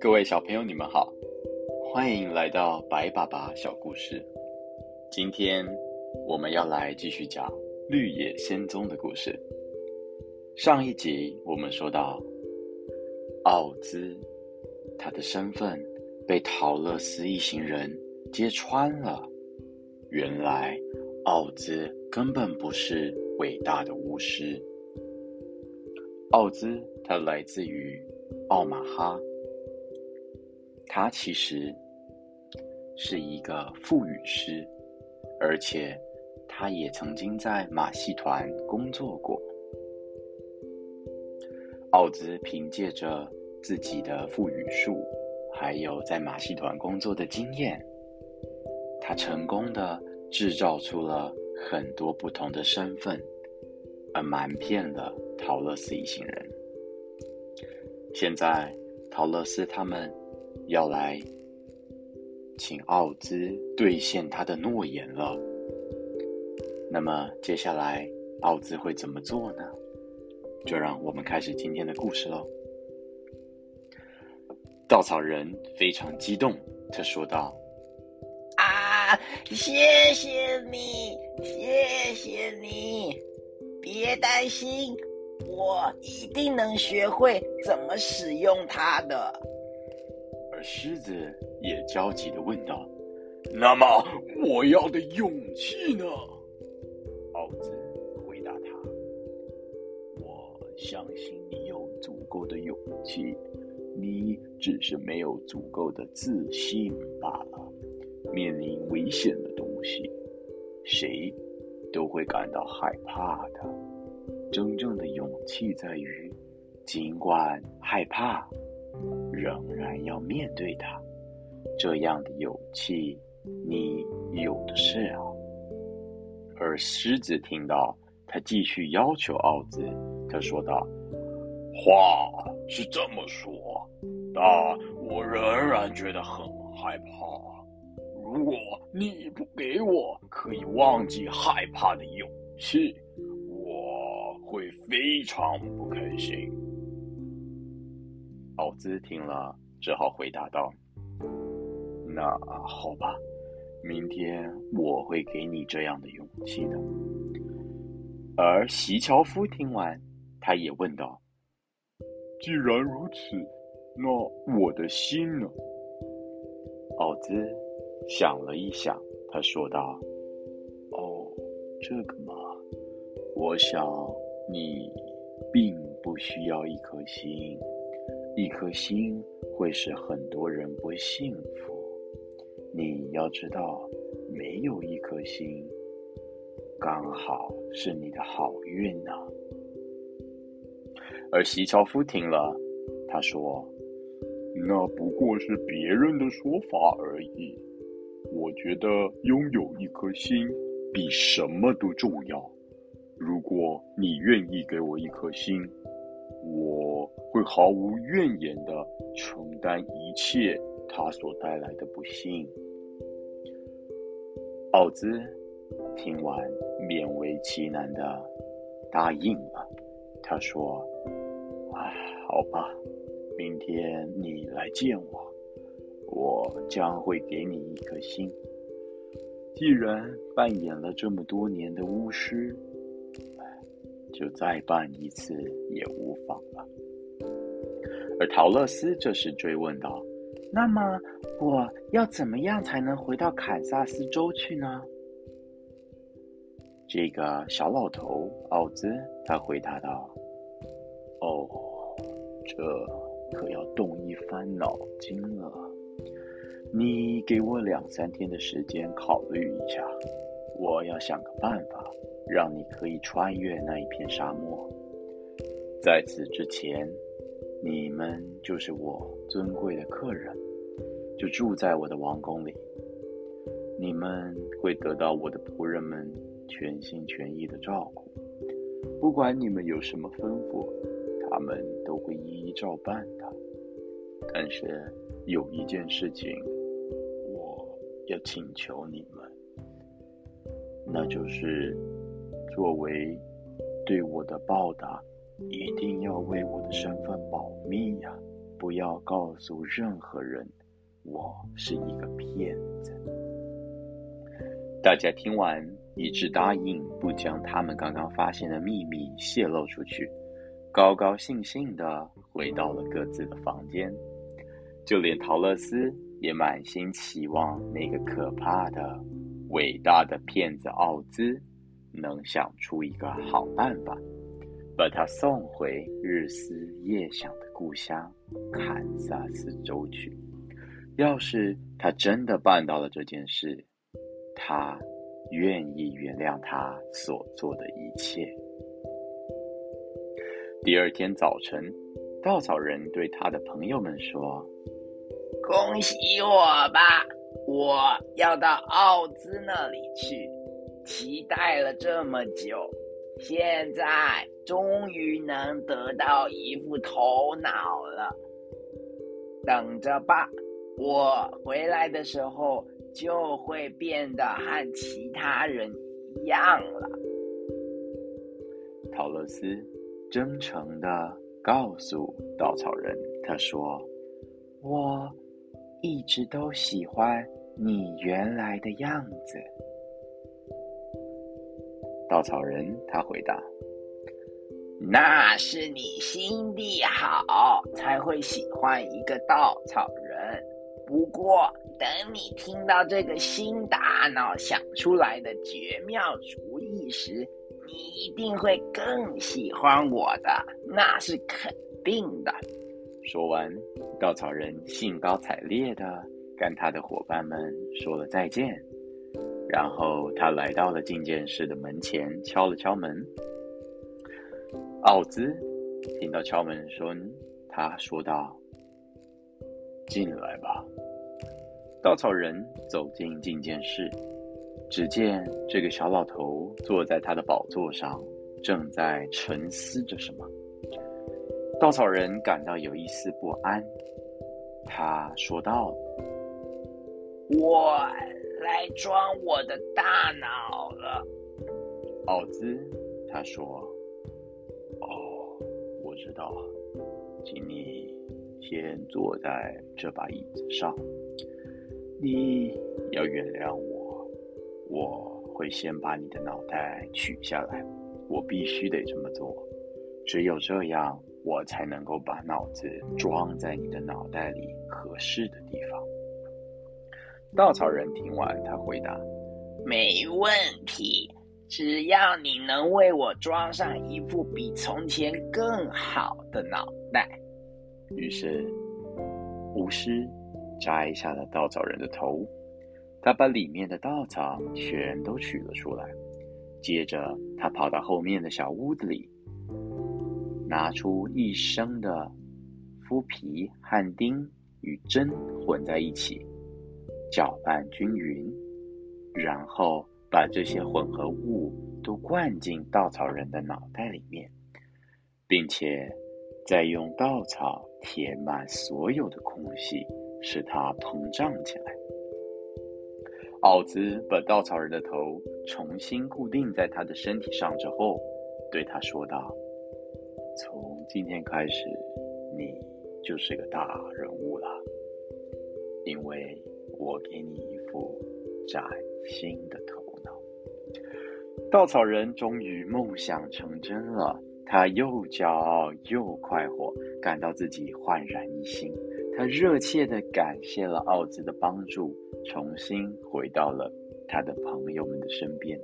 各位小朋友，你们好，欢迎来到白爸爸小故事。今天我们要来继续讲绿野仙踪的故事。上一集我们说到，奥兹他的身份被陶乐斯一行人揭穿了。原来奥兹根本不是伟大的巫师，奥兹他来自于奥马哈。他其实是一个腹语师，而且他也曾经在马戏团工作过。奥兹凭借着自己的腹语术，还有在马戏团工作的经验，他成功的制造出了很多不同的身份，而瞒骗了陶乐斯一行人。现在，陶乐斯他们。要来请奥兹兑现他的诺言了。那么接下来奥兹会怎么做呢？就让我们开始今天的故事喽。稻草人非常激动，他说道：“，谢谢你，谢谢你！别担心，我一定能学会怎么使用它的。”而狮子也焦急的问道：“那么我要的勇气呢？”奥兹回答他：“我相信你有足够的勇气，你只是没有足够的自信罢了。面临危险的东西，谁都会感到害怕的。真正的勇气在于，尽管害怕。”仍然要面对它，这样的勇气你有的是啊。而狮子听到，他继续要求奥兹，他说道：“话是这么说，但我仍然觉得很害怕。如果你不给我可以忘记害怕的勇气，我会非常不开心。”奥兹听了，只好回答道：“那好吧，明天我会给你这样的勇气的。”而席乔夫听完，他也问道：“既然如此，那我的心呢？”奥兹想了一想，他说道：“哦，这个嘛，我想你并不需要一颗心。”一颗心会使很多人不幸福。你要知道，没有一颗心，刚好是你的好运呢。而席乔夫听了，他说：“那不过是别人的说法而已。我觉得拥有一颗心比什么都重要。如果你愿意给我一颗心，我。”会毫无怨言的承担一切他所带来的不幸。奥兹听完，勉为其难的答应了。他说：“哎，好吧，明天你来见我，我将会给你一颗心。既然扮演了这么多年的巫师，就再扮一次也无妨了。”而陶乐斯这时追问道：“那么我要怎么样才能回到堪萨斯州去呢？”这个小老头奥兹他回答道：“哦，这可要动一番脑筋了。你给我两三天的时间考虑一下，我要想个办法，让你可以穿越那一片沙漠。在此之前。”你们就是我尊贵的客人，就住在我的王宫里。你们会得到我的仆人们全心全意的照顾，不管你们有什么吩咐，他们都会一一照办的。但是有一件事情，要请求你们：那就是作为对我的报答，一定要为我的身份保密呀，不要告诉任何人我是一个骗子。大家听完，一致答应不将他们刚刚发现的秘密泄露出去，高高兴兴的回到了各自的房间。就连陶乐斯也满心期望那个可怕的、伟大的骗子奥兹能想出一个好办法，把他送回日思夜想的故乡堪萨斯州去。要是他真的办到了这件事，他愿意原谅他所做的一切。第二天早晨，稻草人对他的朋友们说：“恭喜我吧，我要到奥兹那里去，期待了这么久，现在终于能得到一副头脑了。等着吧，我回来的时候。”就会变得和其他人一样了。陶乐斯真诚的告诉稻草人：“他说，我一直都喜欢你原来的样子。”稻草人他回答：“那是你心地好，才会喜欢一个稻草人。不过……”等你听到这个新大脑想出来的绝妙主意时，你一定会更喜欢我的，那是肯定的。说完，稻草人兴高采烈的跟他的伙伴们说了再见，然后他来到了觐见室的门前，敲了敲门。奥兹听到敲门声，他说道：“进来吧。”稻草人走进觐见室，只见这个小老头坐在他的宝座上，正在沉思着什么。稻草人感到有一丝不安，他说道：“我来装我的大脑了。”奥兹他说：“哦，我知道，请你先坐在这把椅子上。”你要原谅我，我会先把你的脑袋取下来，我必须得这么做，只有这样，我才能够把脑子装在你的脑袋里合适的地方。稻草人听完，他回答：“没问题，只要你能为我装上一副比从前更好的脑袋。”于是，巫师。摘下了稻草人的头，他把里面的稻草全都取了出来。接着，他跑到后面的小屋子里，拿出一升的麸皮和钉与针混在一起，搅拌均匀，然后把这些混合物都灌进稻草人的脑袋里面，并且再用稻草填满所有的空隙。使它膨胀起来。奥兹把稻草人的头重新固定在他的身体上之后，对他说道：“从今天开始，你就是个大人物了，因为我给你一副崭新的头脑。”稻草人终于梦想成真了，他又骄傲又快活，感到自己焕然一新。他热切地感谢了奥兹的帮助，重新回到了他的朋友们的身边。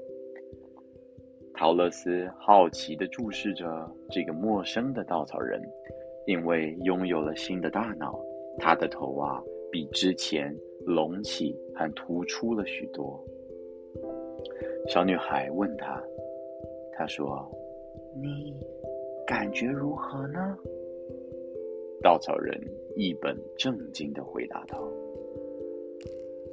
陶乐斯好奇地注视着这个陌生的稻草人，因为拥有了新的大脑，他的头啊比之前隆起还突出了许多。小女孩问他：“他说，你感觉如何呢？”稻草人一本正经的回答道：“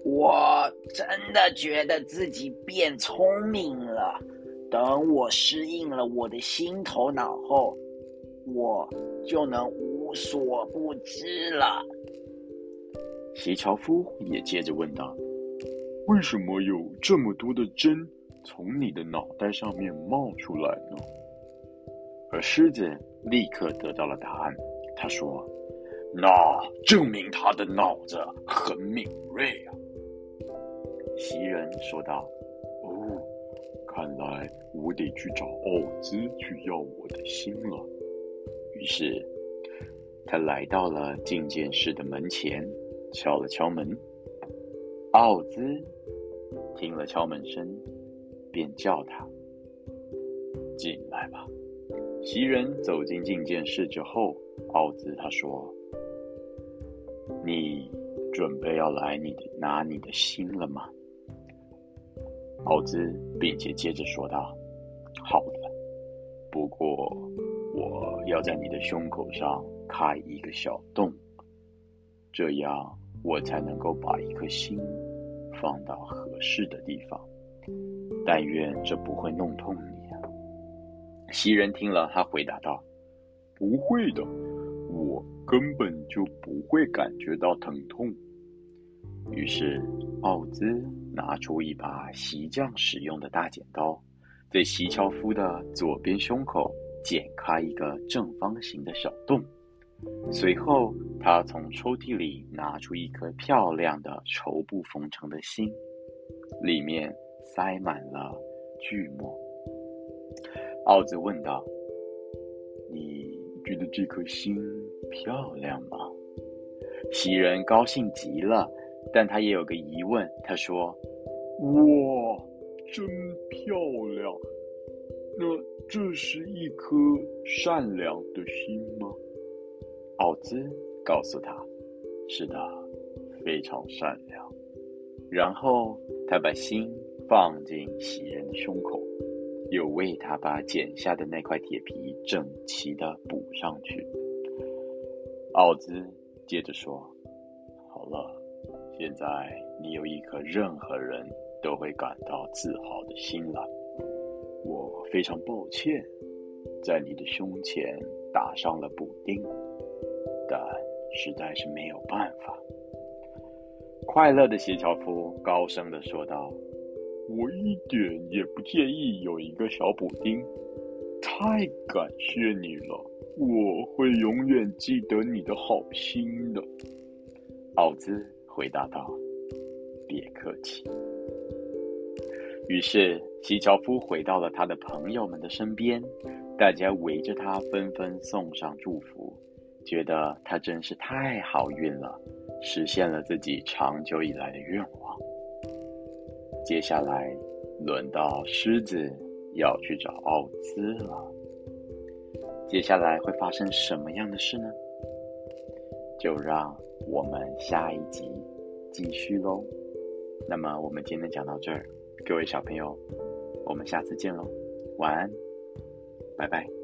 我真的觉得自己变聪明了。等我适应了我的新头脑后，我就能无所不知了。”席樵夫也接着问道：“为什么有这么多的针从你的脑袋上面冒出来呢？而狮子立刻得到了答案，他说：“那证明他的脑子很敏锐啊。”袭人说道：“，看来我得去找奥兹去要我的心了。”于是，他来到了觐见室的门前，敲了敲门。奥兹听了敲门声，便叫他进来吧。袭人走进觐见室之后，奥兹他说：“你准备要来你的拿你的心了吗？”奥兹并且接着说道：“好的，不过我要在你的胸口上开一个小洞，这样我才能够把一颗心放到合适的地方。但愿这不会弄痛你啊。”袭人听了，他回答道：“不会的，我根本就不会感觉到疼痛。”于是，奥兹拿出一把席匠使用的大剪刀，在席樵夫的左边胸口剪开一个正方形的小洞。随后，他从抽屉里拿出一颗漂亮的绸布缝成的心，里面塞满了锯末。奥兹问道：“你觉得这颗心漂亮吗？”袭人高兴极了。但他也有个疑问，他说：“哇，真漂亮！那这是一颗善良的心吗？”奥兹告诉他：“是的，非常善良。”然后他把心放进喜人的胸口，又为他把剪下的那块铁皮整齐的补上去。奥兹接着说：“好了。”现在你有一颗任何人都会感到自豪的心了。我非常抱歉，在你的胸前打上了补丁，但实在是没有办法。快乐的斜樵夫高声的说道：“我一点也不介意有一个小补丁，太感谢你了，我会永远记得你的好心的。”奥兹。回答道：“别客气。”于是，西樵夫回到了他的朋友们的身边，大家围着他，纷纷送上祝福，觉得他真是太好运了，实现了自己长久以来的愿望。接下来，轮到狮子要去找奥兹了。接下来会发生什么样的事呢？就让我们下一集。继续喽，那么我们今天讲到这儿，各位小朋友，我们下次见喽，晚安，拜拜。